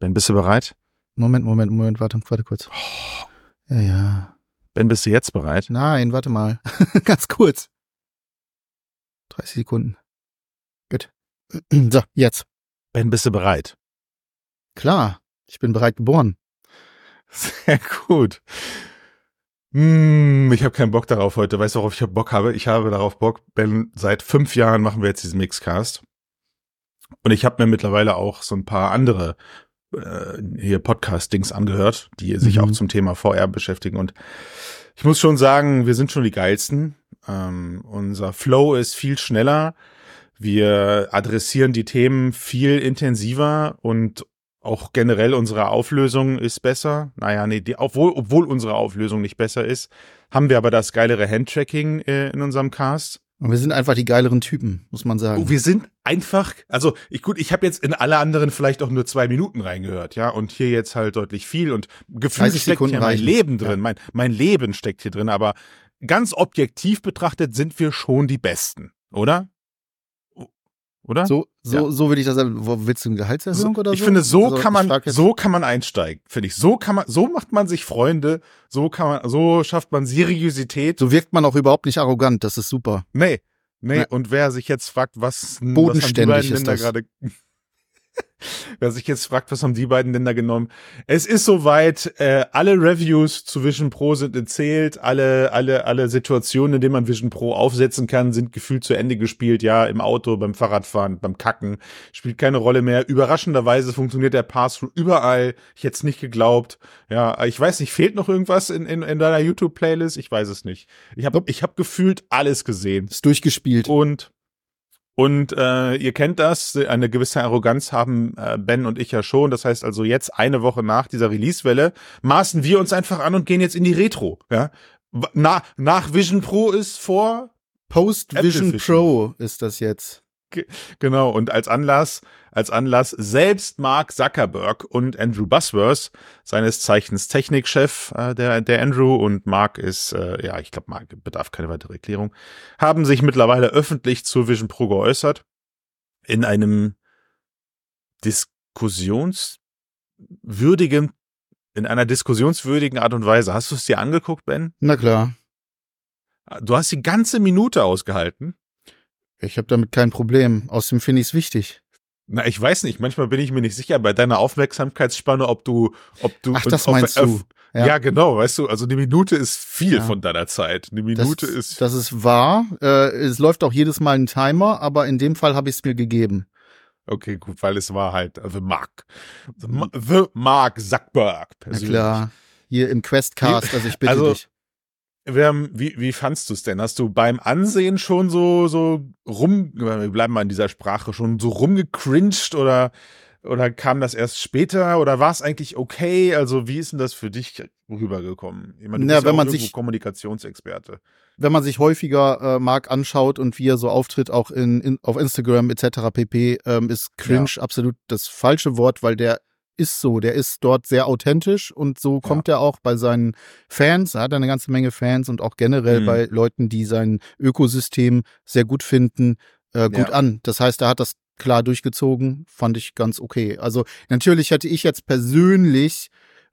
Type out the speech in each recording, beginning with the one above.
Ben, bist du bereit? Moment, Moment, Moment, warte, warte kurz. Ja, ja. Ben, bist du jetzt bereit? Nein, warte mal. Ganz kurz. 30 Sekunden. Gut. So, jetzt. Ben, bist du bereit? Klar, ich bin bereit geboren. Sehr gut. Hm, ich habe keinen Bock darauf heute. Weißt du, worauf ich Bock habe? Ich habe darauf Bock, Ben, seit fünf Jahren machen wir jetzt diesen Mixcast. Und ich habe mir mittlerweile auch so ein paar andere äh, hier Podcast-Dings angehört, die sich Mhm. auch zum Thema VR beschäftigen. Und ich muss schon sagen, wir sind schon die geilsten. Ähm, unser Flow ist viel schneller. Wir adressieren die Themen viel intensiver und auch generell unsere Auflösung ist besser. Naja, nee, die, obwohl, obwohl unsere Auflösung nicht besser ist, haben wir aber das geilere Handtracking äh, in unserem Cast. Und wir sind einfach die geileren Typen, muss man sagen. Oh, wir sind einfach, also ich gut, ich habe jetzt in alle anderen vielleicht auch nur zwei Minuten reingehört, ja, und hier jetzt halt deutlich viel und gefühlt 30 steckt hier mein. Leben drin, Ja. mein mein Leben steckt hier drin, aber ganz objektiv betrachtet sind wir schon die Besten, oder? Oder? so, so, Ja. so würde ich das sagen. Willst du eine Gehaltserhöhung oder so? ich finde, so Also, kann man, so kann man einsteigen, finde ich. So kann man, so macht man sich Freunde, so kann man, so schafft man Seriosität. so wirkt man auch überhaupt nicht arrogant. Das ist super. Nee, nee. Ja. Und wer sich jetzt fragt, was, was haben die Bodenständig beiden ist denn da gerade, wer sich jetzt fragt, was haben die beiden denn da genommen? Es ist soweit, äh, alle Reviews zu Vision Pro sind erzählt, alle, alle, alle Situationen, in denen man Vision Pro aufsetzen kann, sind gefühlt zu Ende gespielt, ja, im Auto, beim Fahrradfahren, beim Kacken, spielt keine Rolle mehr. Überraschenderweise funktioniert der Pass-Through überall. Ich hätte es nicht geglaubt. Ja, ich weiß nicht, fehlt noch irgendwas in, in, in deiner YouTube-Playlist? Ich weiß es nicht. Ich habe ich hab gefühlt alles gesehen. Ist durchgespielt. Und und äh, ihr kennt das, eine gewisse Arroganz haben äh, Ben und ich ja schon. Das heißt also jetzt eine Woche nach dieser Release-Welle maßen wir uns einfach an und gehen jetzt in die Retro. Ja, Na, nach Vision Pro ist vor Post Vision. Pro ist das jetzt. Genau und als Anlass als Anlass selbst Mark Zuckerberg und Andrew Busworth seines Zeichens Technikchef äh, der der Andrew und Mark ist äh, ja ich glaube Mark bedarf keine weitere Erklärung haben sich mittlerweile öffentlich zur Vision Pro geäußert in einem diskussionswürdigen in einer diskussionswürdigen Art und Weise. Hast du es dir angeguckt, Ben? Na klar. Du hast die ganze Minute ausgehalten. Ich habe damit kein Problem. Außerdem finde ich es wichtig. Na, ich weiß nicht. Manchmal bin ich mir nicht sicher bei deiner Aufmerksamkeitsspanne, ob du, ob du. Ach, das auf- meinst du. Ja. genau, weißt du, also eine Minute ist viel Ja. von deiner Zeit. Eine Das, Minute ist. das ist wahr. Äh, es läuft auch jedes Mal ein Timer, aber in dem Fall habe ich es mir gegeben. Okay, gut, weil es war halt The Mark. The, The Mark Zuckerberg. Na persönlich. klar. Hier im Questcast, also ich bitte Also, dich. Wie, wie fandst du es denn? Hast du beim Ansehen schon so, so rum, wir bleiben mal in dieser Sprache, schon so rumgecringed oder, oder kam das erst später oder war es eigentlich okay? Also wie ist denn das für dich rübergekommen? Ich meine, du Na, bist ja wenn man sich- Kommunikationsexperte. Wenn man sich häufiger äh, Mark anschaut und wie er so auftritt, auch in, in, auf Instagram etc. pp, ähm, ist cringe absolut das falsche Wort, weil der ist so, der ist dort sehr authentisch und so kommt er auch bei seinen Fans, er hat eine ganze Menge Fans und auch generell Mhm. bei Leuten, die sein Ökosystem sehr gut finden, äh, gut Ja. an. Das heißt, er hat das klar durchgezogen, fand ich ganz okay. Also natürlich hätte ich jetzt persönlich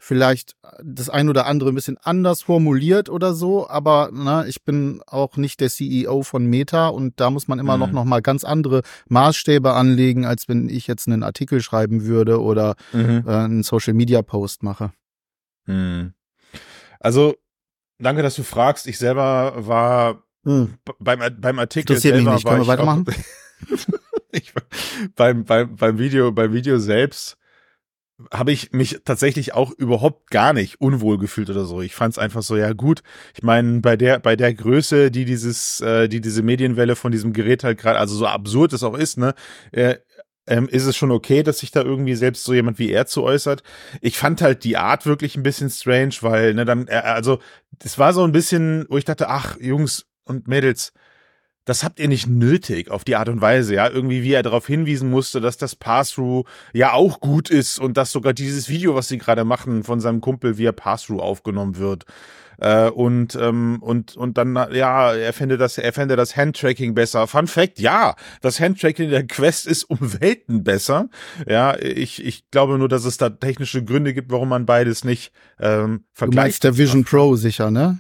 vielleicht das ein oder andere ein bisschen anders formuliert oder so, aber na, ich bin auch nicht der CEO von Meta und da muss man immer Mhm. noch, noch mal ganz andere Maßstäbe anlegen, als wenn ich jetzt einen Artikel schreiben würde oder Mhm. äh, einen Social Media Post mache. Hm. Also, danke, dass du fragst. Ich selber war b- beim, beim Artikel Interessiert mich selber nicht. war Können wir weitermachen? Auch, ich, beim, beim, beim Video, beim Video selbst habe ich mich tatsächlich auch überhaupt gar nicht unwohl gefühlt oder so. Ich fand es einfach so, ja gut. Ich meine, bei der, bei der Größe, die dieses, äh, die diese Medienwelle von diesem Gerät halt gerade, also so absurd es auch ist, ne, äh, ähm, ist es schon okay, dass sich da irgendwie selbst so jemand wie er zu äußert. Ich fand halt die Art wirklich ein bisschen strange, weil, ne, dann, äh, also, das war so ein bisschen, wo ich dachte, ach, Jungs und Mädels, das habt ihr nicht nötig auf die Art und Weise, ja. Irgendwie, wie er darauf hinwiesen musste, dass das Pass-Through ja auch gut ist und dass sogar dieses Video, was sie gerade machen von seinem Kumpel, er Pass-Through aufgenommen wird. Äh, und, ähm, und, und dann, ja, er fände das, er fände das Handtracking besser. Fun Fact, ja, das Handtracking der Quest ist um Welten besser. Ja, ich, ich glaube nur, dass es da technische Gründe gibt, warum man beides nicht ähm, vergleicht. Du meinst der Vision Pro sicher, ne?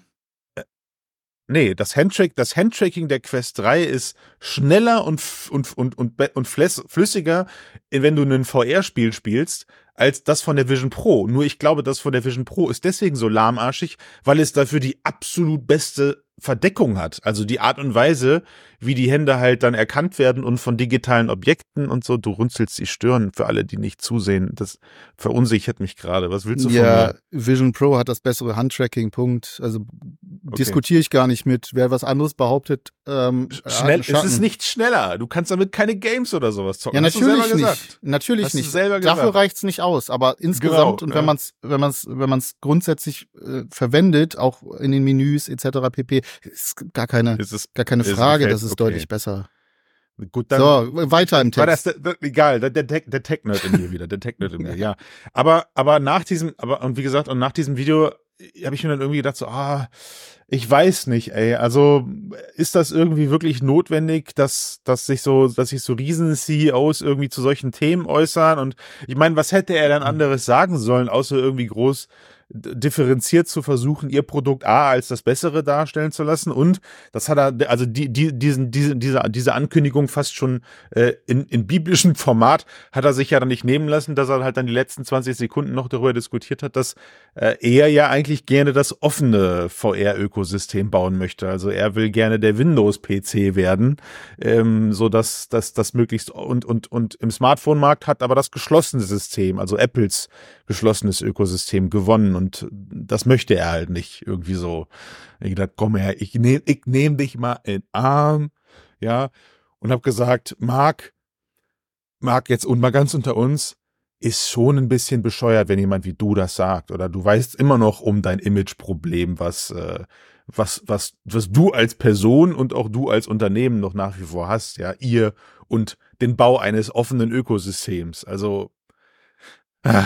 Nee, das Handtrack, das Handtracking der Quest 3 ist schneller und, und, und, und, und flüssiger, wenn du ein VR-Spiel spielst, als das von der Vision Pro. Nur ich glaube, das von der Vision Pro ist deswegen so lahmarschig, weil es dafür die absolut beste Verdeckung hat. Also die Art und Weise, wie die Hände halt dann erkannt werden und von digitalen Objekten und so. Du runzelst die Stirn für alle, die nicht zusehen. Das verunsichert mich gerade. Was willst du ja, von mir? Ja, Vision Pro hat das bessere Handtracking, Punkt. Also okay. diskutiere ich gar nicht mit. Wer was anderes behauptet, ähm, Schnell, es ist nicht schneller. Du kannst damit keine Games oder sowas zocken. Ja, natürlich nicht. Natürlich nicht. Dafür reicht's nicht aus. Aber insgesamt genau, und wenn ja. man es, wenn man es, wenn man es grundsätzlich äh, verwendet, auch in den Menüs etc. pp, ist gar keine, ist es, gar keine Frage, dass es okay. deutlich besser. Gut, dann so, weiter im Text. War das, der, egal, der, der, der Tech-Nerd in mir wieder, der Tech-Nerd in mir, ja. Aber, aber nach diesem, aber, und wie gesagt, und nach diesem Video habe ich mir dann irgendwie gedacht, so, ah, ich weiß nicht, ey. Also ist das irgendwie wirklich notwendig, dass, dass sich so, dass sich so Riesen-CEOs irgendwie zu solchen Themen äußern? Und ich meine, was hätte er dann hm. anderes sagen sollen, außer irgendwie groß differenziert zu versuchen, ihr Produkt A als das Bessere darstellen zu lassen. Und das hat er, also die, die, diesen, diese, diese, diese Ankündigung fast schon äh, in, in biblischem Format hat er sich ja dann nicht nehmen lassen, dass er halt dann die letzten 20 Sekunden noch darüber diskutiert hat, dass äh, er ja eigentlich gerne das offene VR-Ökosystem bauen möchte. Also er will gerne der Windows-PC werden, ähm, so dass dass das möglichst und und und im Smartphone-Markt hat aber das geschlossene System, also Apples geschlossenes Ökosystem gewonnen und das möchte er halt nicht irgendwie so. Ich gedacht, komm her, ich nehme ich nehm dich mal in Arm, ja, und habe gesagt, Marc, Marc jetzt und mal ganz unter uns, ist schon ein bisschen bescheuert, wenn jemand wie du das sagt oder du weißt immer noch um dein Imageproblem, was äh, was was was du als Person und auch du als Unternehmen noch nach wie vor hast, ja, ihr und den Bau eines offenen Ökosystems. Also äh,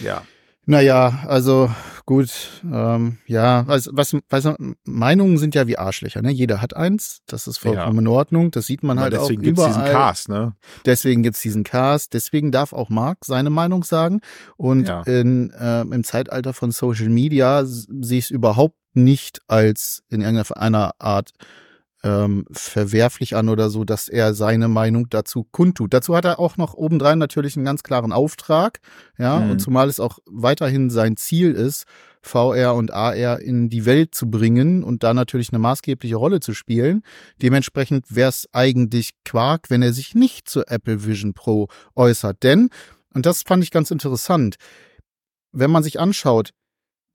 ja. Naja, also gut, ähm, ja, also was, was Meinungen sind ja wie Arschlöcher, ne? Jeder hat eins, das ist vollkommen ja. in Ordnung, das sieht man ja, halt auch überall. Deswegen gibt's diesen Cast, ne? Deswegen gibt's diesen Cast, deswegen darf auch Mark seine Meinung sagen und ja. in, äh, im Zeitalter von Social Media sehe ich es überhaupt nicht als in irgendeiner Art ähm, verwerflich an oder so, dass er seine Meinung dazu kundtut. Dazu hat er auch noch obendrein natürlich einen ganz klaren Auftrag, ja, mhm. und zumal es auch weiterhin sein Ziel ist, VR und AR in die Welt zu bringen und da natürlich eine maßgebliche Rolle zu spielen. Dementsprechend wäre es eigentlich Quark, wenn er sich nicht zur Apple Vision Pro äußert. Denn, und das fand ich ganz interessant, wenn man sich anschaut,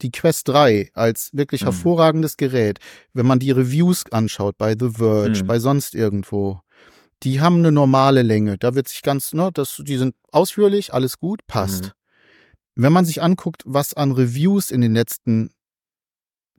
die Quest 3 als wirklich mhm. hervorragendes Gerät, wenn man die Reviews anschaut bei The Verge, mhm. bei sonst irgendwo, die haben eine normale Länge. Da wird sich ganz, ne, das, die sind ausführlich, alles gut, passt. Mhm. Wenn man sich anguckt, was an Reviews in den letzten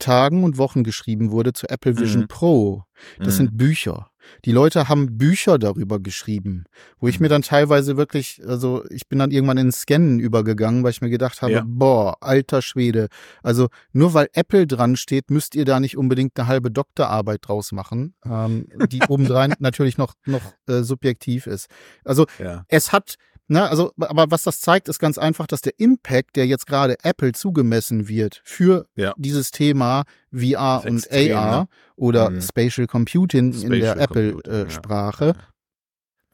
Tagen und Wochen geschrieben wurde zu Apple Vision mhm. Pro. Das mhm. sind Bücher. Die Leute haben Bücher darüber geschrieben, wo ich mir mhm. dann teilweise wirklich, also ich bin dann irgendwann ins Scannen übergegangen, weil ich mir gedacht habe, ja. boah, alter Schwede. Also nur weil Apple dran steht, müsst ihr da nicht unbedingt eine halbe Doktorarbeit draus machen, ähm, die obendrein natürlich noch, noch äh, subjektiv ist. Also ja. es hat na, also, aber was das zeigt, ist ganz einfach, dass der Impact, der jetzt gerade Apple zugemessen wird für ja. dieses Thema VR und extrem, AR ne? oder mhm. Spatial Computing Spatial in der Apple-Sprache,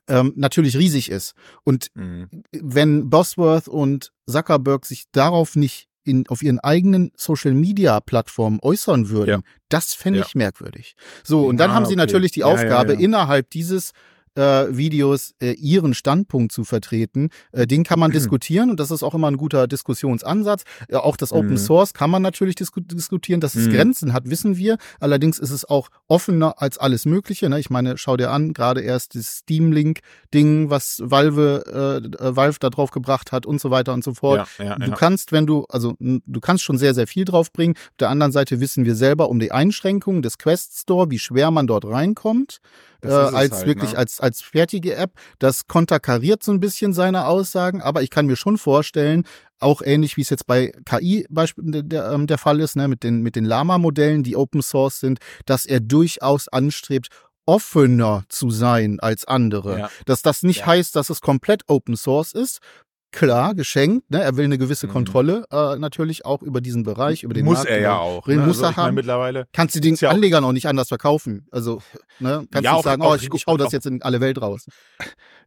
äh, ja. ähm, natürlich riesig ist. Und mhm. wenn Bosworth und Zuckerberg sich darauf nicht in, auf ihren eigenen Social Media Plattformen äußern würden, ja. das fände ich merkwürdig. So, und dann haben sie okay. natürlich die Aufgabe, innerhalb dieses äh, Videos äh, ihren Standpunkt zu vertreten. Äh, den kann man diskutieren und das ist auch immer ein guter Diskussionsansatz. Äh, auch das Open mhm. Source kann man natürlich disku diskutieren, dass es mhm. Grenzen hat, wissen wir. Allerdings ist es auch offener als alles Mögliche. Ne? Ich meine, schau dir an, gerade erst das Steam Link-Ding, was Valve, äh, äh, Valve da drauf gebracht hat und so weiter und so fort. Ja, ja, du ja. kannst, wenn du, also du kannst schon sehr, sehr viel draufbringen. Auf der anderen Seite wissen wir selber um die Einschränkungen des Quest Store, wie schwer man dort reinkommt äh, als halt, wirklich ne? als, als fertige App. Das konterkariert so ein bisschen seine Aussagen, aber ich kann mir schon vorstellen, auch ähnlich wie es jetzt bei KI Beispiel der, ähm, der Fall ist, ne, mit den, mit den Lama-Modellen, die Open Source sind, dass er durchaus anstrebt, offener zu sein als andere. Ja. Dass das nicht ja. heißt, dass es komplett Open Source ist, klar geschenkt. Ne? Er will eine gewisse mhm. Kontrolle äh, natürlich auch über diesen Bereich, über den muss Markt. er ja auch. Ne? Muss also, er haben. Mittlerweile kannst du den ja Anlegern auch nicht anders verkaufen. Also ne? kannst ja, du sagen, auch, oh, ich, ich hau das jetzt in alle Welt raus.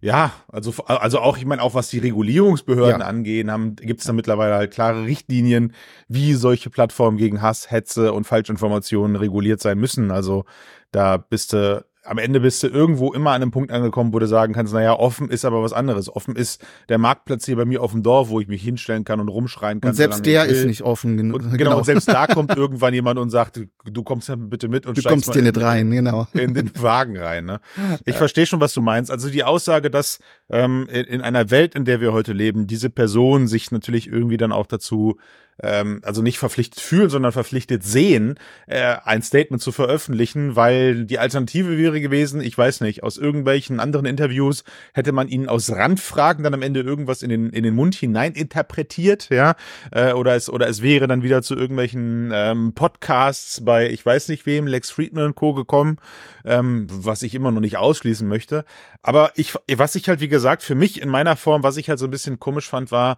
Ja, also also auch, ich meine, auch was die Regulierungsbehörden ja. angehen, gibt es da mittlerweile halt klare Richtlinien, wie solche Plattformen gegen Hass, Hetze und Falschinformationen reguliert sein müssen. Also da bist du am Ende bist du irgendwo immer an einem Punkt angekommen, wo du sagen kannst, naja, offen ist aber was anderes. Offen ist der Marktplatz hier bei mir auf dem Dorf, wo ich mich hinstellen kann und rumschreien kann. Und selbst der ist nicht offen genug. Genau, genau, und selbst da kommt irgendwann jemand und sagt, du kommst ja bitte mit und Du kommst hier nicht rein, genau. In den Wagen rein. Ne? Ich ja. verstehe schon, was du meinst. Also die Aussage, dass ähm, in, in einer Welt, in der wir heute leben, diese Person sich natürlich irgendwie dann auch dazu ähm, also nicht verpflichtet fühlen, sondern verpflichtet sehen, äh, ein Statement zu veröffentlichen, weil die Alternative wäre gewesen, ich weiß nicht, aus irgendwelchen anderen Interviews hätte man ihnen aus Randfragen dann am Ende irgendwas in den, in den Mund hinein interpretiert, ja, äh, oder es, oder es wäre dann wieder zu irgendwelchen ähm, Podcasts bei, ich weiß nicht wem, Lex Friedman und Co. gekommen, ähm, was ich immer noch nicht ausschließen möchte. Aber ich, was ich halt, wie gesagt, für mich in meiner Form, was ich halt so ein bisschen komisch fand, war,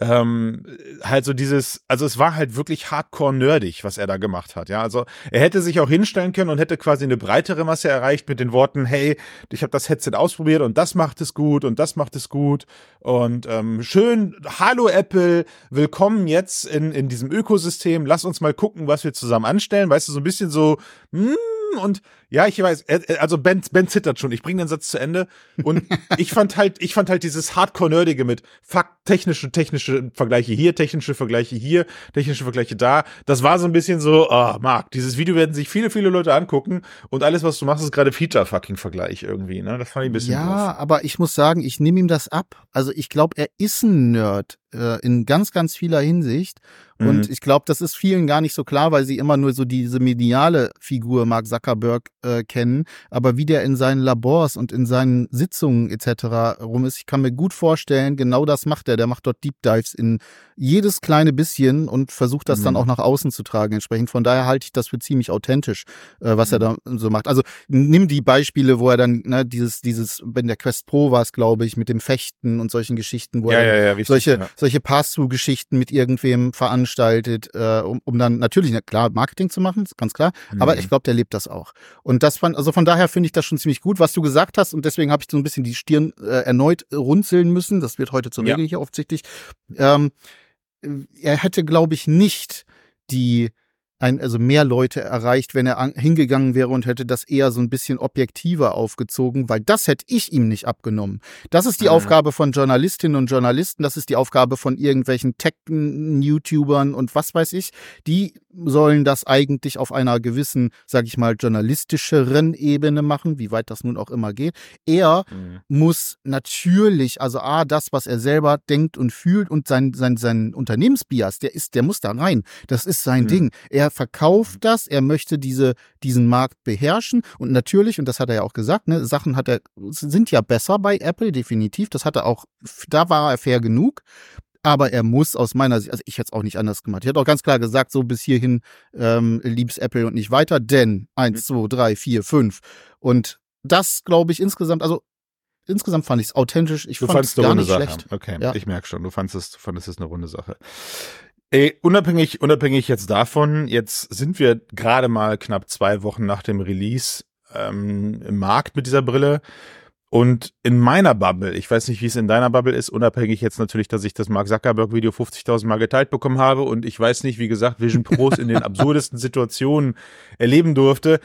ähm, halt so dieses, also es war halt wirklich hardcore nerdig, was er da gemacht hat. Ja, also er hätte sich auch hinstellen können und hätte quasi eine breitere Masse erreicht mit den Worten, hey, ich habe das Headset ausprobiert und das macht es gut und das macht es gut. Und ähm, schön, hallo Apple, willkommen jetzt in, in diesem Ökosystem, lass uns mal gucken, was wir zusammen anstellen, weißt du, so ein bisschen so, hm, und ja, ich weiß, also Ben, Ben zittert schon. Ich bringe den Satz zu Ende. Und ich fand halt, ich fand halt dieses Hardcore-Nerdige mit Fakt, technische, technische Vergleiche hier, technische Vergleiche hier, technische Vergleiche da. Das war so ein bisschen so, ah, oh, Marc, dieses Video werden sich viele, viele Leute angucken und alles, was du machst, ist gerade Feature-Fucking-Vergleich irgendwie, ne? Das fand ich ein bisschen Ja, doof. aber ich muss sagen, ich nehme ihm das ab. Also ich glaube, er ist ein Nerd äh, in ganz, ganz vieler Hinsicht. Und mhm. ich glaube, das ist vielen gar nicht so klar, weil sie immer nur so diese mediale Figur Mark Zuckerberg äh, kennen. Aber wie der in seinen Labors und in seinen Sitzungen etc. rum ist, ich kann mir gut vorstellen, genau das macht er. Der macht dort Deep Dives in jedes kleine bisschen und versucht das mhm. dann auch nach außen zu tragen. Entsprechend von daher halte ich das für ziemlich authentisch, äh, was mhm. er da so macht. Also nimm die Beispiele, wo er dann ne, dieses dieses, wenn der Quest Pro war es, glaube ich, mit dem Fechten und solchen Geschichten, wo ja, er ja, ja, wichtig, solche solche Pass-through-Geschichten mit irgendwem veranstaltet, äh, um, um dann natürlich klar Marketing zu machen, ganz klar. Mhm. Aber ich glaube, der lebt das auch. Und das fand, also von daher finde ich das schon ziemlich gut, was du gesagt hast. Und deswegen habe ich so ein bisschen die Stirn äh, erneut runzeln müssen. Das wird heute zur Regel hier offensichtlich. Ähm, er hätte, glaube ich, nicht die ein, also mehr Leute erreicht, wenn er an, hingegangen wäre und hätte das eher so ein bisschen objektiver aufgezogen, weil das hätte ich ihm nicht abgenommen. Das ist die mhm. Aufgabe von Journalistinnen und Journalisten, das ist die Aufgabe von irgendwelchen Tech-YouTubern und was weiß ich. Die sollen das eigentlich auf einer gewissen, sag ich mal, journalistischeren Ebene machen, wie weit das nun auch immer geht. Er mhm. muss natürlich, also A, das, was er selber denkt und fühlt und sein, sein, sein Unternehmensbias, der ist, der muss da rein. Das ist sein mhm. Ding. Er verkauft mhm. das, er möchte diese, diesen Markt beherrschen und natürlich, und das hat er ja auch gesagt, ne, Sachen hat er, sind ja besser bei Apple, definitiv. Das hat er auch, da war er fair genug. Aber er muss aus meiner Sicht, also ich hätte es auch nicht anders gemacht. Ich hätte auch ganz klar gesagt, so bis hierhin ähm, liebes Apple und nicht weiter, denn eins, mhm. zwei, drei, vier, fünf. Und das glaube ich insgesamt, also insgesamt fand ich es authentisch. Ich fand es gar nicht Sache. schlecht. Okay, ja. ich merke schon, du fandest es, du fandest es eine runde Sache. Ey, unabhängig, unabhängig jetzt davon, jetzt sind wir gerade mal knapp zwei Wochen nach dem Release ähm, im Markt mit dieser Brille. Und in meiner Bubble, ich weiß nicht, wie es in deiner Bubble ist, unabhängig jetzt natürlich, dass ich das Mark Zuckerberg Video 50.000 Mal geteilt bekommen habe und ich weiß nicht, wie gesagt, Vision Pros in den absurdesten Situationen erleben durfte,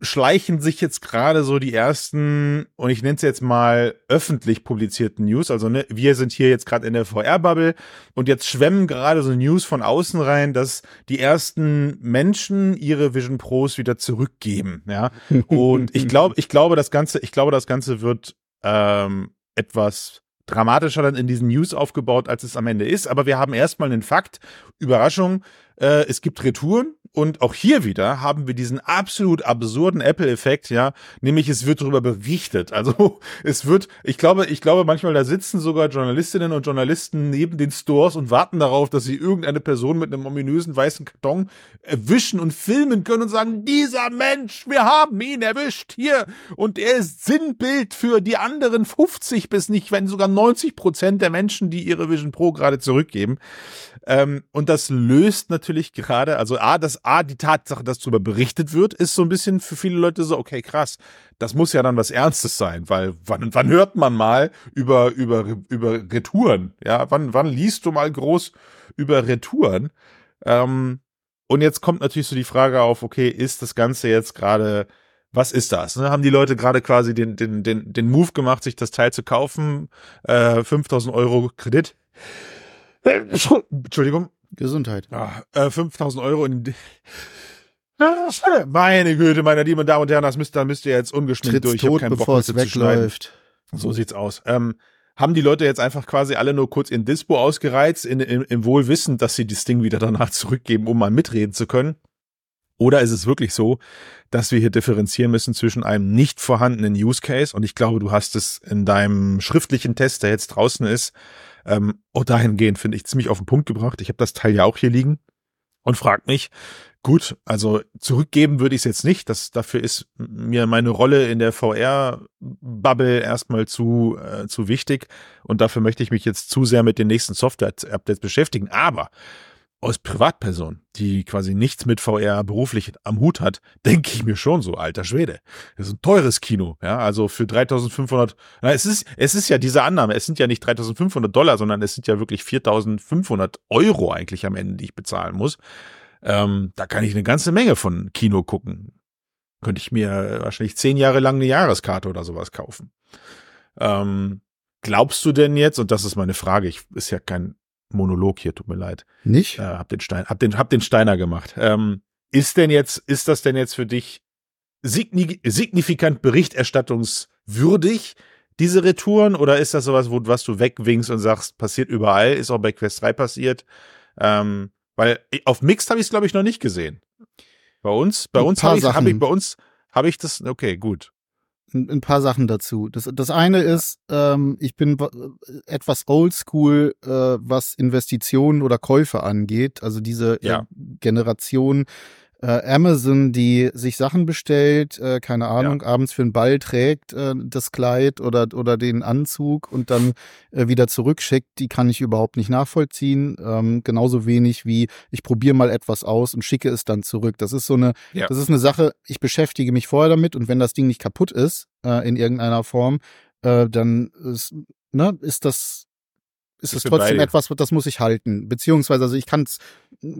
schleichen sich jetzt gerade so die ersten, und ich nenne es jetzt mal öffentlich publizierten News. Also ne, wir sind hier jetzt gerade in der VR-Bubble und jetzt schwemmen gerade so News von außen rein, dass die ersten Menschen ihre Vision Pros wieder zurückgeben. Ja. Und ich glaube, ich glaube, das Ganze, ich glaube, das Ganze wird ähm, etwas dramatischer dann in diesen News aufgebaut, als es am Ende ist. Aber wir haben erstmal einen Fakt. Überraschung, äh, es gibt Retouren und auch hier wieder haben wir diesen absolut absurden Apple-Effekt, ja, nämlich es wird darüber berichtet. Also es wird, ich glaube, ich glaube manchmal da sitzen sogar Journalistinnen und Journalisten neben den Stores und warten darauf, dass sie irgendeine Person mit einem ominösen weißen Karton erwischen und filmen können und sagen, dieser Mensch, wir haben ihn erwischt hier und er ist Sinnbild für die anderen 50 bis nicht, wenn sogar 90 Prozent der Menschen, die ihre Vision Pro gerade zurückgeben. Ähm, und das löst natürlich gerade, also A, das A, die Tatsache, dass darüber berichtet wird, ist so ein bisschen für viele Leute so, okay, krass, das muss ja dann was Ernstes sein, weil wann, wann hört man mal über, über, über Retouren? Ja, wann, wann liest du mal groß über Retouren? Ähm, und jetzt kommt natürlich so die Frage auf, okay, ist das Ganze jetzt gerade, was ist das? Ne? Haben die Leute gerade quasi den, den, den, den Move gemacht, sich das Teil zu kaufen? Äh, 5000 Euro Kredit Entschuldigung. Gesundheit. Ah, äh, 5000 Euro in. Meine Güte, meine lieben Damen und Herren, das müsst, da müsst ihr jetzt ungeschminkt Tritt's durch. Tot, ich habe keinen Bock, es wegläuft. So sieht's aus. Ähm, haben die Leute jetzt einfach quasi alle nur kurz in Dispo ausgereizt, in, in, im Wohlwissen, dass sie das Ding wieder danach zurückgeben, um mal mitreden zu können? Oder ist es wirklich so, dass wir hier differenzieren müssen zwischen einem nicht vorhandenen Use Case und ich glaube, du hast es in deinem schriftlichen Test, der jetzt draußen ist, ähm, auch dahingehend finde ich ziemlich auf den Punkt gebracht. Ich habe das Teil ja auch hier liegen und frag mich, gut, also zurückgeben würde ich es jetzt nicht. Das, dafür ist mir meine Rolle in der VR-Bubble erstmal zu, äh, zu wichtig und dafür möchte ich mich jetzt zu sehr mit den nächsten Software-Updates beschäftigen. Aber aus Privatperson, die quasi nichts mit VR beruflich am Hut hat, denke ich mir schon so, alter Schwede. Das ist ein teures Kino, ja, also für 3500, na, es ist, es ist ja diese Annahme, es sind ja nicht 3500 Dollar, sondern es sind ja wirklich 4500 Euro eigentlich am Ende, die ich bezahlen muss. Ähm, da kann ich eine ganze Menge von Kino gucken. Könnte ich mir wahrscheinlich zehn Jahre lang eine Jahreskarte oder sowas kaufen. Ähm, glaubst du denn jetzt, und das ist meine Frage, ich ist ja kein Monolog hier, tut mir leid. Nicht? Äh, hab den Stein, hab den, hab den Steiner gemacht. Ähm, ist denn jetzt, ist das denn jetzt für dich signifikant berichterstattungswürdig, diese Retouren, oder ist das sowas, wo, was du wegwinkst und sagst, passiert überall, ist auch bei Quest 3 passiert? Ähm, weil auf Mixed habe ich es, glaube ich, noch nicht gesehen. Bei uns, bei uns habe ich, hab ich, bei uns habe ich das, okay, gut ein, paar Sachen dazu. Das, das eine ist, ähm, ich bin etwas oldschool, äh, was Investitionen oder Käufe angeht. Also diese äh, ja. äh, Generation äh, Amazon, die sich Sachen bestellt, äh, keine Ahnung, ja. abends für einen Ball trägt, äh, das Kleid oder, oder den Anzug und dann äh, wieder zurückschickt, die kann ich überhaupt nicht nachvollziehen. Ähm, genauso wenig wie ich probiere mal etwas aus und schicke es dann zurück. Das ist so eine, ja. das ist eine Sache, ich beschäftige mich vorher damit und wenn das Ding nicht kaputt ist, äh, in irgendeiner Form, äh, dann ist, ne, ist das ist es trotzdem etwas, das muss ich halten. Beziehungsweise, also ich kann es,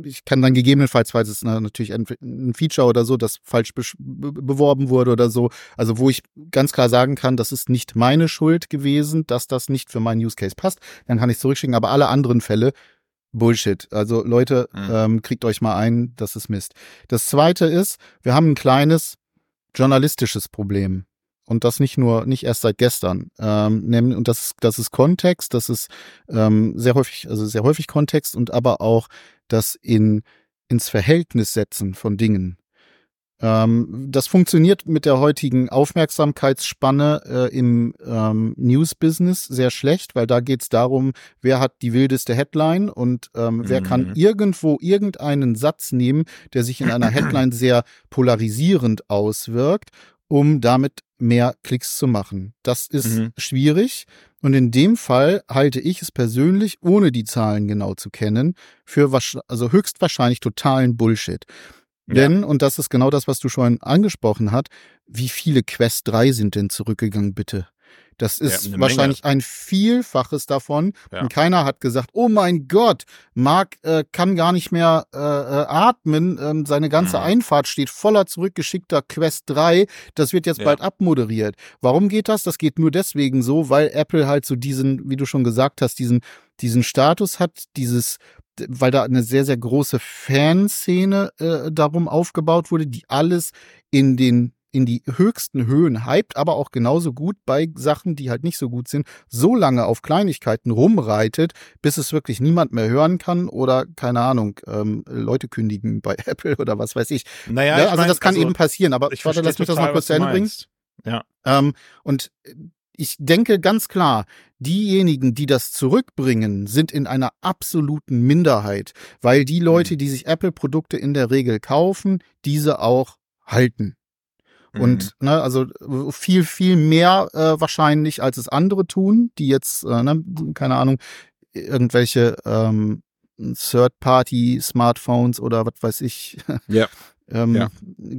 ich kann dann gegebenenfalls, falls es natürlich ein, ein Feature oder so, das falsch be beworben wurde oder so, also wo ich ganz klar sagen kann, das ist nicht meine Schuld gewesen, dass das nicht für meinen Use Case passt, dann kann ich es zurückschicken. Aber alle anderen Fälle, Bullshit. Also Leute, mhm. ähm, kriegt euch mal ein, das ist Mist. Das zweite ist, wir haben ein kleines journalistisches Problem. Und das nicht nur, nicht erst seit gestern. Ähm, und das, das ist Kontext, das ist ähm, sehr häufig, also sehr häufig Kontext und aber auch das in, ins Verhältnis setzen von Dingen. Ähm, das funktioniert mit der heutigen Aufmerksamkeitsspanne äh, im ähm, News-Business sehr schlecht, weil da geht es darum, wer hat die wildeste Headline und ähm, mhm. wer kann mhm. irgendwo irgendeinen Satz nehmen, der sich in einer Headline sehr polarisierend auswirkt um damit mehr Klicks zu machen. Das ist mhm. schwierig. Und in dem Fall halte ich es persönlich, ohne die Zahlen genau zu kennen, für also höchstwahrscheinlich totalen Bullshit. Ja. Denn, und das ist genau das, was du schon angesprochen hast, wie viele Quest 3 sind denn zurückgegangen, bitte? Das ist ja, wahrscheinlich Menge. ein Vielfaches davon. Ja. Und keiner hat gesagt, oh mein Gott, Mark äh, kann gar nicht mehr äh, äh, atmen. Ähm, seine ganze mhm. Einfahrt steht voller zurückgeschickter Quest 3. Das wird jetzt ja. bald abmoderiert. Warum geht das? Das geht nur deswegen so, weil Apple halt so diesen, wie du schon gesagt hast, diesen, diesen Status hat, dieses weil da eine sehr, sehr große Fanszene äh, darum aufgebaut wurde, die alles in den in die höchsten Höhen hypt, aber auch genauso gut bei Sachen, die halt nicht so gut sind, so lange auf Kleinigkeiten rumreitet, bis es wirklich niemand mehr hören kann oder keine Ahnung, ähm, Leute kündigen bei Apple oder was weiß ich. Naja, ja, also mein, das kann also, eben passieren, aber ich warte, lass mich das noch kurz zu Ende bringen. Ja. Ähm, und ich denke ganz klar, diejenigen, die das zurückbringen, sind in einer absoluten Minderheit, weil die Leute, mhm. die sich Apple-Produkte in der Regel kaufen, diese auch halten. Und mhm. ne, also viel, viel mehr äh, wahrscheinlich, als es andere tun, die jetzt, äh, ne, keine Ahnung, irgendwelche ähm, Third-Party-Smartphones oder was weiß ich ja. ähm, ja.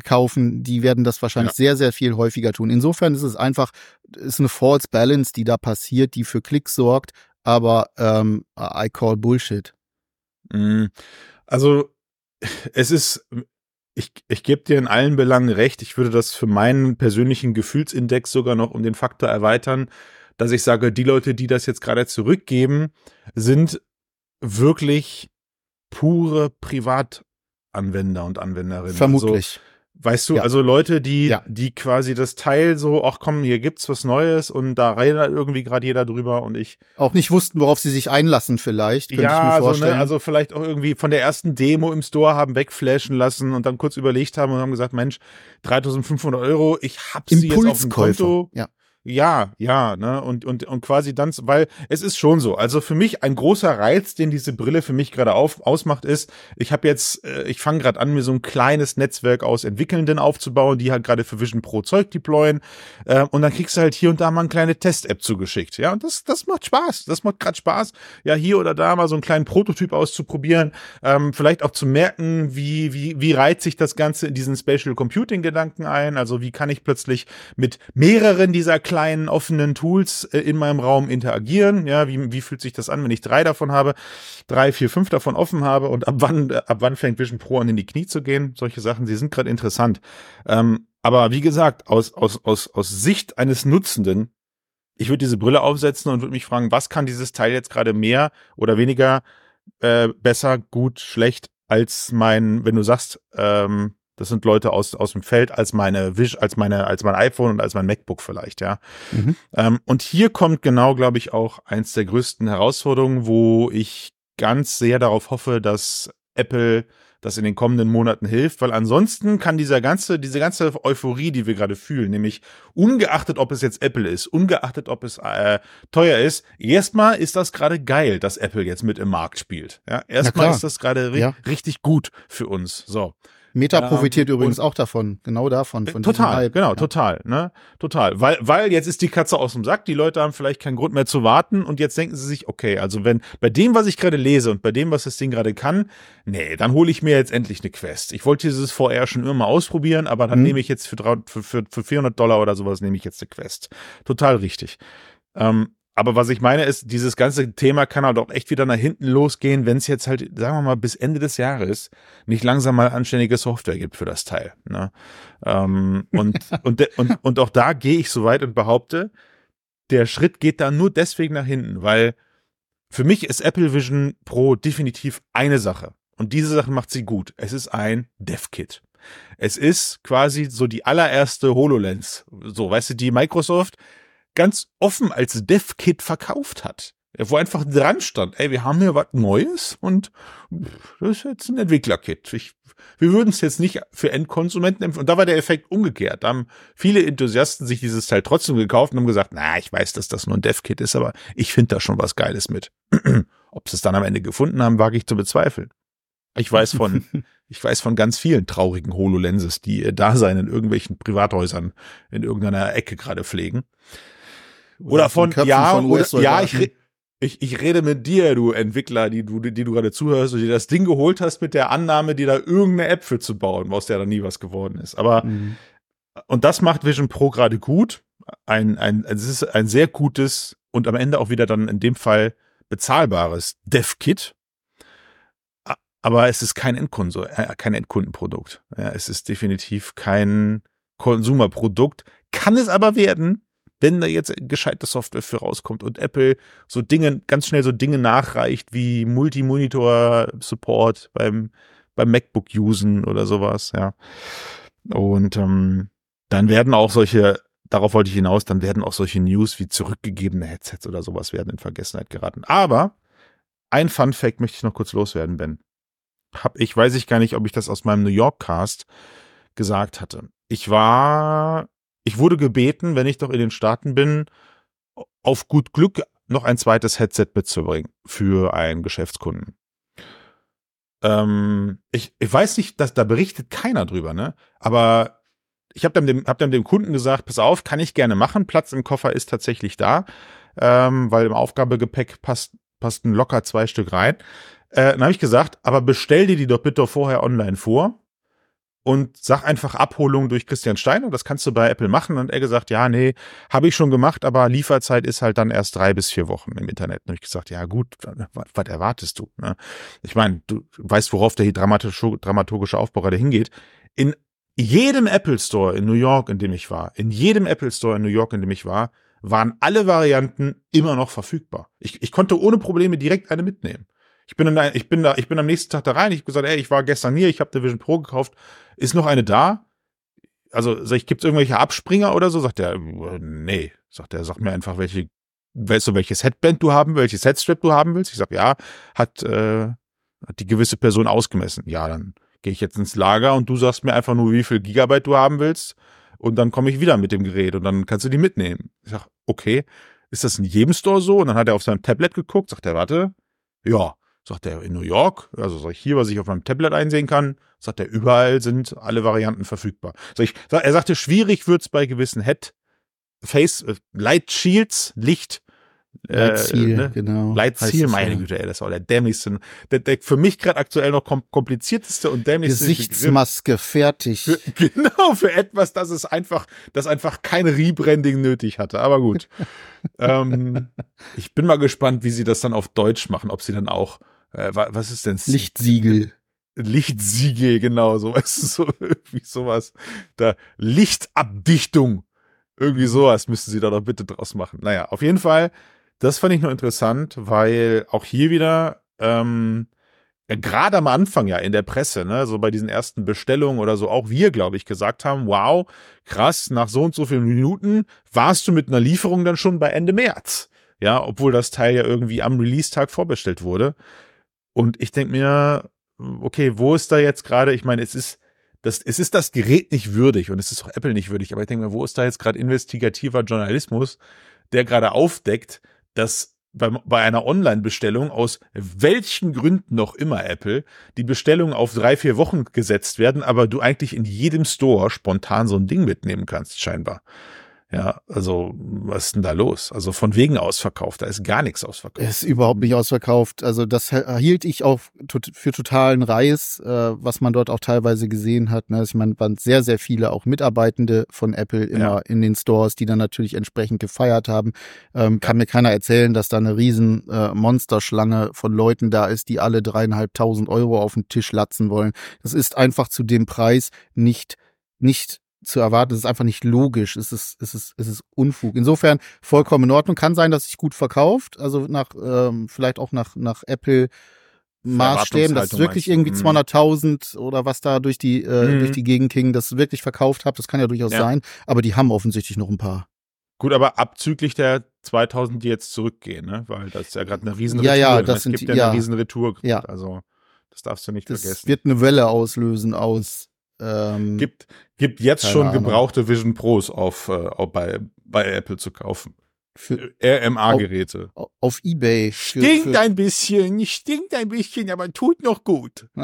kaufen, die werden das wahrscheinlich ja. sehr, sehr viel häufiger tun. Insofern ist es einfach, ist eine False Balance, die da passiert, die für Klicks sorgt, aber ähm, I call Bullshit. Mhm. Also es ist ich, ich gebe dir in allen Belangen recht. Ich würde das für meinen persönlichen Gefühlsindex sogar noch um den Faktor erweitern, dass ich sage, die Leute, die das jetzt gerade zurückgeben, sind wirklich pure Privatanwender und Anwenderinnen. Vermutlich. Also, Weißt du, ja. also Leute, die, ja. die quasi das Teil so, ach komm, hier gibt's was Neues und da redet irgendwie gerade jeder drüber und ich. Auch nicht wussten, worauf sie sich einlassen vielleicht, könnte ja, ich mir vorstellen. So, ne, also vielleicht auch irgendwie von der ersten Demo im Store haben wegflashen lassen und dann kurz überlegt haben und haben gesagt, Mensch, 3500 Euro, ich hab sie jetzt auf dem Konto. Ja. Ja, ja, ne, und, und, und quasi dann, weil es ist schon so. Also für mich ein großer Reiz, den diese Brille für mich gerade auf, ausmacht, ist, ich habe jetzt, äh, ich fange gerade an, mir so ein kleines Netzwerk aus Entwickelnden aufzubauen, die halt gerade für Vision Pro Zeug deployen. Äh, und dann kriegst du halt hier und da mal eine kleine Test-App zugeschickt. Ja, und das, das macht Spaß. Das macht gerade Spaß, ja, hier oder da mal so einen kleinen Prototyp auszuprobieren, ähm, vielleicht auch zu merken, wie, wie, wie reiht sich das Ganze in diesen Spatial Computing-Gedanken ein. Also wie kann ich plötzlich mit mehreren dieser kleinen offenen Tools äh, in meinem Raum interagieren. Ja, wie, wie fühlt sich das an, wenn ich drei davon habe, drei, vier, fünf davon offen habe und ab wann, äh, ab wann fängt Vision Pro an in die Knie zu gehen? Solche Sachen, sie sind gerade interessant. Ähm, aber wie gesagt, aus, aus, aus, aus Sicht eines Nutzenden, ich würde diese Brille aufsetzen und würde mich fragen, was kann dieses Teil jetzt gerade mehr oder weniger äh, besser, gut, schlecht als mein, wenn du sagst, ähm, das sind Leute aus, aus dem Feld als meine Wish, als meine, als mein iPhone und als mein MacBook vielleicht, ja. Mhm. Ähm, und hier kommt genau, glaube ich, auch eins der größten Herausforderungen, wo ich ganz sehr darauf hoffe, dass Apple das in den kommenden Monaten hilft, weil ansonsten kann dieser ganze, diese ganze Euphorie, die wir gerade fühlen, nämlich ungeachtet, ob es jetzt Apple ist, ungeachtet, ob es äh, teuer ist, erstmal ist das gerade geil, dass Apple jetzt mit im Markt spielt. Ja, erstmal ist das gerade ri ja. richtig gut für uns. So. Meta profitiert ähm, übrigens auch davon, genau davon. Von total, genau, ja. total, ne, total. Weil, weil jetzt ist die Katze aus dem Sack, die Leute haben vielleicht keinen Grund mehr zu warten und jetzt denken sie sich, okay, also wenn bei dem, was ich gerade lese und bei dem, was das Ding gerade kann, nee, dann hole ich mir jetzt endlich eine Quest. Ich wollte dieses VR schon immer mal ausprobieren, aber dann mhm. nehme ich jetzt für, für, für, für 400 Dollar oder sowas nehme ich jetzt eine Quest. Total richtig. Ähm, aber was ich meine ist, dieses ganze Thema kann halt auch echt wieder nach hinten losgehen, wenn es jetzt halt, sagen wir mal, bis Ende des Jahres nicht langsam mal anständige Software gibt für das Teil. Ne? Ähm, und, und, und, und auch da gehe ich so weit und behaupte, der Schritt geht da nur deswegen nach hinten, weil für mich ist Apple Vision Pro definitiv eine Sache. Und diese Sache macht sie gut. Es ist ein Dev-Kit. Es ist quasi so die allererste HoloLens. So, weißt du, die Microsoft ganz offen als Dev-Kit verkauft hat. Wo einfach dran stand, ey, wir haben hier was Neues und das ist jetzt ein Entwickler-Kit. wir würden es jetzt nicht für Endkonsumenten empfehlen. Und da war der Effekt umgekehrt. Da haben viele Enthusiasten sich dieses Teil trotzdem gekauft und haben gesagt, na, ich weiß, dass das nur ein Dev-Kit ist, aber ich finde da schon was Geiles mit. Ob sie es dann am Ende gefunden haben, wage ich zu bezweifeln. Ich weiß von, ich weiß von ganz vielen traurigen HoloLenses, die ihr Dasein in irgendwelchen Privathäusern in irgendeiner Ecke gerade pflegen. Oder, von, ja, von oder, ja, ich, ich, ich rede mit dir, du Entwickler, die du, die du gerade zuhörst und dir das Ding geholt hast mit der Annahme, dir da irgendeine App für zu bauen, aus der da nie was geworden ist. Aber, mhm. und das macht Vision Pro gerade gut. ein, ein, es ist ein sehr gutes und am Ende auch wieder dann in dem Fall bezahlbares Dev-Kit. Aber es ist kein, Endkunde, äh, kein Endkundenprodukt. Ja, es ist definitiv kein Konsumerprodukt. Kann es aber werden, wenn da jetzt gescheite Software für rauskommt und Apple so Dinge, ganz schnell so Dinge nachreicht wie Multi-Monitor-Support beim, beim MacBook-Usen oder sowas, ja. Und ähm, dann werden auch solche darauf wollte ich hinaus, dann werden auch solche News wie zurückgegebene Headsets oder sowas werden in Vergessenheit geraten. Aber ein Fun Fact möchte ich noch kurz loswerden, Ben. Hab ich, weiß ich gar nicht, ob ich das aus meinem New York Cast gesagt hatte. Ich war, ich wurde gebeten, wenn ich doch in den Staaten bin, auf gut Glück noch ein zweites Headset mitzubringen für einen Geschäftskunden. Ähm, ich, ich weiß nicht, dass da berichtet keiner drüber, ne? Aber ich habe dann dem, hab dann dem Kunden gesagt, pass auf, kann ich gerne machen. Platz im Koffer ist tatsächlich da, ähm, weil im Aufgabegepäck passt, passten locker zwei Stück rein. Äh, dann habe ich gesagt, aber bestell dir die doch bitte vorher online vor und sag einfach Abholung durch Christian Steiner. Das kannst du bei Apple machen. Und er gesagt, ja, nee, habe ich schon gemacht, aber Lieferzeit ist halt dann erst drei bis vier Wochen im Internet. Und ich gesagt, ja gut, was, erwartest du? Ne? Ich meine, du weißt, worauf der dramatische, dramaturgische Aufbau gerade hingeht. In jedem Apple Store in New York, in dem ich war, in jedem Apple Store in New York, in dem ich war, waren alle Varianten immer noch verfügbar. Ich, ich konnte ohne Probleme direkt eine mitnehmen. Ich bin, dann, ich bin da, ich bin am nächsten Tag da rein. Ich habe gesagt, ey, ich war gestern hier, ich habe der Vision Pro gekauft. Ist noch eine da? Also, sag ich, gibt's irgendwelche Abspringer oder so? Sagt er, nee. Sagt er, sag mir einfach, welche, weißt du, welches Headband du haben, welches Headstrap du haben willst? Ich sag, ja, hat, äh, hat die gewisse Person ausgemessen. Ja, dann gehe ich jetzt ins Lager und du sagst mir einfach nur, wie viel Gigabyte du haben willst und dann komme ich wieder mit dem Gerät und dann kannst du die mitnehmen. Ich sag, okay, ist das in jedem Store so? Und dann hat er auf seinem Tablet geguckt, sagt er, warte, ja, sagt er in New York, also sag ich hier, was ich auf meinem Tablet einsehen kann, sagt er, überall sind alle Varianten verfügbar. Sag ich, er sagte, schwierig wird's bei gewissen Head Face äh, Light Shields, Licht Leitziel, äh, ne? genau. Leitziel, meine Güte, ey, das war der dämlichste, der, der für mich gerade aktuell noch komplizierteste und dämlichste Gesichtsmaske fertig. Für, genau, für etwas, das es einfach, das einfach kein Rebranding nötig hatte. Aber gut. ähm, ich bin mal gespannt, wie sie das dann auf Deutsch machen, ob sie dann auch, äh, was ist denn? Lichtsiegel. Lichtsiegel, genau, so, weißt du, so, irgendwie sowas. Da, Lichtabdichtung. Irgendwie sowas müssten sie da doch bitte draus machen. Naja, auf jeden Fall das fand ich nur interessant, weil auch hier wieder, ähm, ja, gerade am Anfang ja in der Presse, ne, so bei diesen ersten Bestellungen oder so, auch wir, glaube ich, gesagt haben, wow, krass, nach so und so vielen Minuten warst du mit einer Lieferung dann schon bei Ende März. Ja, obwohl das Teil ja irgendwie am Release-Tag vorbestellt wurde. Und ich denke mir, okay, wo ist da jetzt gerade, ich meine, es ist, das, es ist das Gerät nicht würdig und es ist auch Apple nicht würdig, aber ich denke mir, wo ist da jetzt gerade investigativer Journalismus, der gerade aufdeckt, dass bei, bei einer Online-Bestellung aus welchen Gründen noch immer Apple die Bestellung auf drei, vier Wochen gesetzt werden, aber du eigentlich in jedem Store spontan so ein Ding mitnehmen kannst, scheinbar. Ja, also was ist denn da los? Also von wegen ausverkauft, da ist gar nichts ausverkauft. Es ist überhaupt nicht ausverkauft. Also das hielt ich auch für totalen Reis, äh, was man dort auch teilweise gesehen hat. Ne? Ich meine, waren sehr, sehr viele auch Mitarbeitende von Apple immer ja. in den Stores, die dann natürlich entsprechend gefeiert haben. Ähm, kann mir keiner erzählen, dass da eine riesen äh, Monsterschlange von Leuten da ist, die alle dreieinhalbtausend Euro auf den Tisch latzen wollen. Das ist einfach zu dem Preis nicht nicht zu erwarten. Es ist einfach nicht logisch. Es ist, es ist, es ist Unfug. Insofern vollkommen in Ordnung. Kann sein, dass sich gut verkauft. Also nach, ähm, vielleicht auch nach, nach Apple Maßstäben, dass wirklich irgendwie 200.000 mhm. oder was da durch die, äh, mhm. durch die Gegend ging, das wirklich verkauft habt. Das kann ja durchaus ja. sein. Aber die haben offensichtlich noch ein paar. Gut, aber abzüglich der 2000, die jetzt zurückgehen, ne? Weil das ist ja gerade eine riesen Retour. Ja, ja, ne? das es sind, gibt ja, ja eine riesen Retour. Ja. Also, das darfst du nicht das vergessen. wird eine Welle auslösen aus ähm, gibt, gibt jetzt schon Ahnung. gebrauchte Vision Pros auf, äh, auf bei, bei Apple zu kaufen. Für RMA-Geräte. Auf, auf, Ebay. Für, stinkt für ein bisschen, stinkt ein bisschen, aber tut noch gut.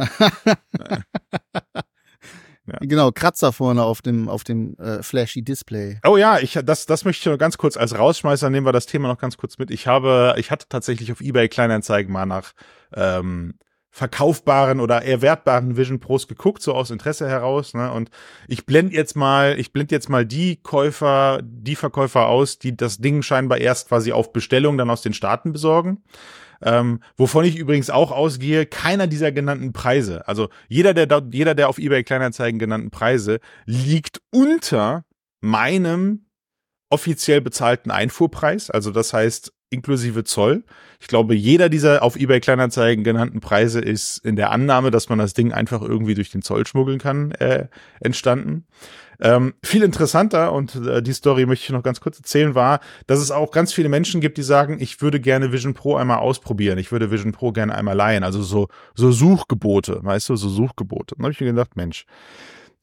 Ja. Genau, Kratzer vorne auf dem, auf dem äh, flashy Display. Oh ja, ich, das, das möchte ich noch ganz kurz als Rausschmeißer nehmen wir das Thema noch ganz kurz mit. Ich habe, ich hatte tatsächlich auf eBay Kleinanzeigen mal nach ähm, verkaufbaren oder eher wertbaren Vision Pros geguckt, so aus Interesse heraus. Ne? Und ich blende jetzt mal, ich blende jetzt mal die Käufer, die Verkäufer aus, die das Ding scheinbar erst quasi auf Bestellung dann aus den Staaten besorgen. Ähm, wovon ich übrigens auch ausgehe, keiner dieser genannten Preise, also jeder der, jeder der auf eBay Kleinanzeigen genannten Preise liegt unter meinem offiziell bezahlten Einfuhrpreis. Also das heißt, inklusive Zoll. Ich glaube, jeder dieser auf eBay Kleinanzeigen genannten Preise ist in der Annahme, dass man das Ding einfach irgendwie durch den Zoll schmuggeln kann, äh, entstanden. Ähm, viel interessanter, und äh, die Story möchte ich noch ganz kurz erzählen, war, dass es auch ganz viele Menschen gibt, die sagen, ich würde gerne Vision Pro einmal ausprobieren, ich würde Vision Pro gerne einmal leihen. Also so, so Suchgebote, weißt du, so Suchgebote. Dann habe ich mir gedacht, Mensch,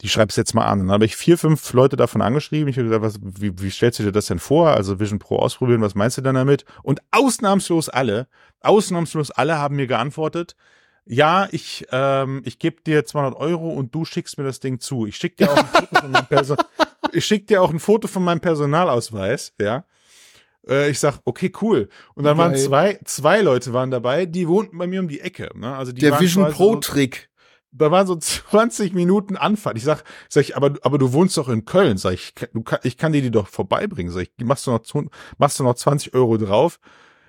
die schreib's jetzt mal an. Dann habe ich vier, fünf Leute davon angeschrieben. Ich habe gesagt, was, wie, wie stellst du dir das denn vor? Also Vision Pro ausprobieren, was meinst du denn damit? Und ausnahmslos alle, ausnahmslos alle haben mir geantwortet, ja, ich, ähm, ich gebe dir 200 Euro und du schickst mir das Ding zu. Ich schick dir auch ein Foto von meinem, Person ich schick dir auch ein Foto von meinem Personalausweis, ja. Äh, ich sag, okay, cool. Und dann Geil. waren zwei, zwei Leute waren dabei, die wohnten bei mir um die Ecke. Ne? Also die Der Vision Pro Trick da waren so 20 Minuten Anfahrt. Ich sag, sag ich, aber, aber du wohnst doch in Köln. Sag ich, du kann, ich kann dir die doch vorbeibringen. Sag ich, machst du noch, machst du noch 20 Euro drauf?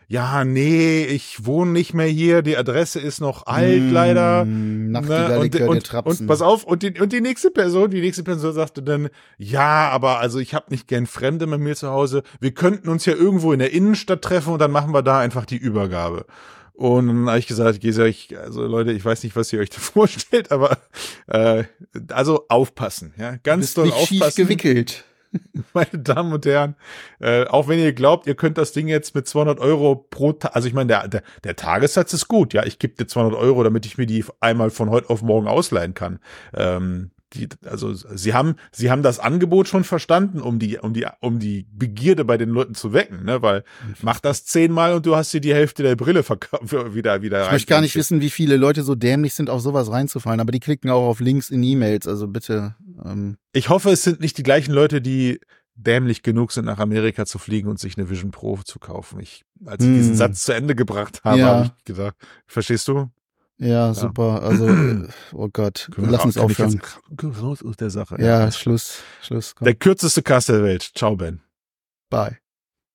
Ja, nee, ich wohne nicht mehr hier, die Adresse ist noch alt, mmh, leider. Ne? Und, und, und, pass auf, und die, und die nächste Person, die nächste Person sagte dann, ja, aber also ich habe nicht gern Fremde bei mir zu Hause. Wir könnten uns ja irgendwo in der Innenstadt treffen und dann machen wir da einfach die Übergabe. Und dann habe ich gesagt, ich, also Leute, ich weiß nicht, was ihr euch da vorstellt, aber äh, also aufpassen, ja, ganz doll nicht aufpassen. Schief gewickelt. Meine Damen und Herren, äh, auch wenn ihr glaubt, ihr könnt das Ding jetzt mit 200 Euro pro Tag, also ich meine, der, der, der Tagessatz ist gut, ja, ich gebe dir 200 Euro, damit ich mir die einmal von heute auf morgen ausleihen kann. Ähm, die, also sie haben, sie haben das Angebot schon verstanden, um die, um die, um die Begierde bei den Leuten zu wecken, ne? Weil mach das zehnmal und du hast dir die Hälfte der Brille wieder, wieder Ich möchte gar nicht wissen, wie viele Leute so dämlich sind, auf sowas reinzufallen, aber die klicken auch auf Links in E-Mails, also bitte. Ähm. Ich hoffe, es sind nicht die gleichen Leute, die dämlich genug sind, nach Amerika zu fliegen und sich eine Vision Pro zu kaufen. Ich, als ich mm. diesen hm. Satz zu Ende gebracht habe, ja. habe ich gedacht, verstehst du? Ja, super. Also, äh, oh Gott, lass uns aufhören. Raus aus der Sache. Ja, ja. Schluss, Schluss. Komm. Der kürzeste Cast der Welt. Ciao, Ben. Bye.